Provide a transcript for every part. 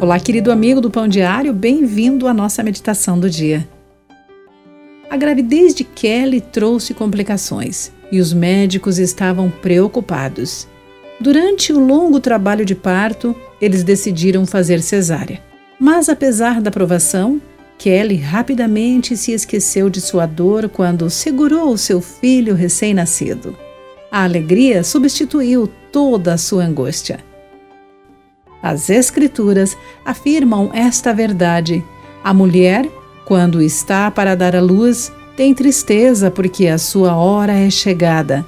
Olá, querido amigo do Pão Diário, bem-vindo à nossa meditação do dia. A gravidez de Kelly trouxe complicações e os médicos estavam preocupados. Durante o longo trabalho de parto, eles decidiram fazer cesárea. Mas, apesar da aprovação, Kelly rapidamente se esqueceu de sua dor quando segurou seu filho recém-nascido. A alegria substituiu toda a sua angústia. As Escrituras afirmam esta verdade. A mulher, quando está para dar à luz, tem tristeza porque a sua hora é chegada.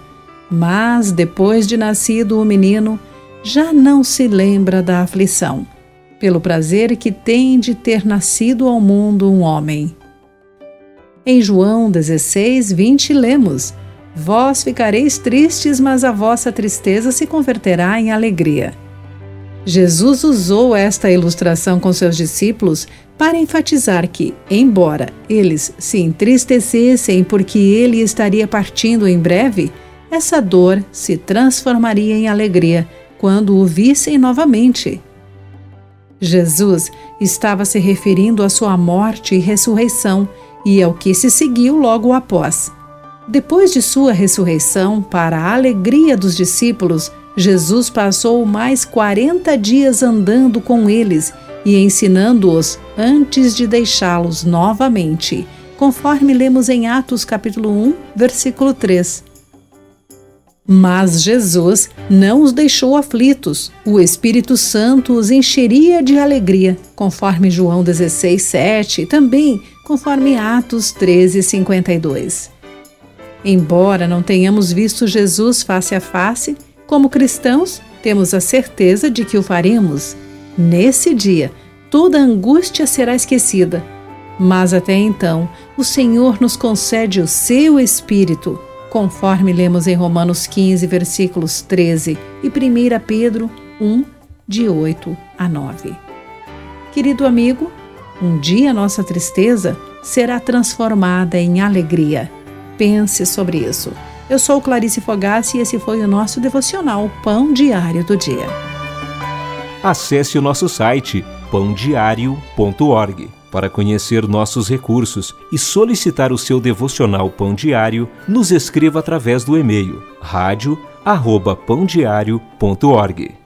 Mas, depois de nascido o menino, já não se lembra da aflição, pelo prazer que tem de ter nascido ao mundo um homem. Em João 16, 20, lemos: Vós ficareis tristes, mas a vossa tristeza se converterá em alegria. Jesus usou esta ilustração com seus discípulos para enfatizar que, embora eles se entristecessem porque ele estaria partindo em breve, essa dor se transformaria em alegria quando o vissem novamente. Jesus estava se referindo à sua morte e ressurreição e ao que se seguiu logo após. Depois de sua ressurreição, para a alegria dos discípulos, Jesus passou mais 40 dias andando com eles e ensinando-os antes de deixá-los novamente, conforme lemos em Atos capítulo 1, versículo 3. Mas Jesus não os deixou aflitos. O Espírito Santo os encheria de alegria, conforme João 16, 7 e também conforme Atos 13, 52. Embora não tenhamos visto Jesus face a face, como cristãos, temos a certeza de que o faremos. Nesse dia, toda angústia será esquecida. Mas até então, o Senhor nos concede o seu Espírito, conforme lemos em Romanos 15, versículos 13 e 1 Pedro 1, de 8 a 9. Querido amigo, um dia nossa tristeza será transformada em alegria. Pense sobre isso. Eu sou Clarice Fogassi e esse foi o nosso devocional Pão Diário do Dia. Acesse o nosso site pãodiario.org para conhecer nossos recursos e solicitar o seu devocional Pão Diário, nos escreva através do e-mail rádio@pãodiario.org.